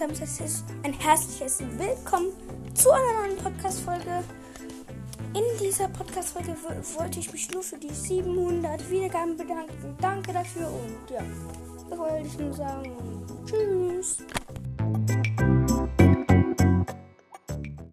ganz herzliches, ein herzliches Willkommen zu einer neuen Podcast-Folge. In dieser Podcast-Folge wollte ich mich nur für die 700 Wiedergaben bedanken. Danke dafür und ja, das wollte ich nur sagen.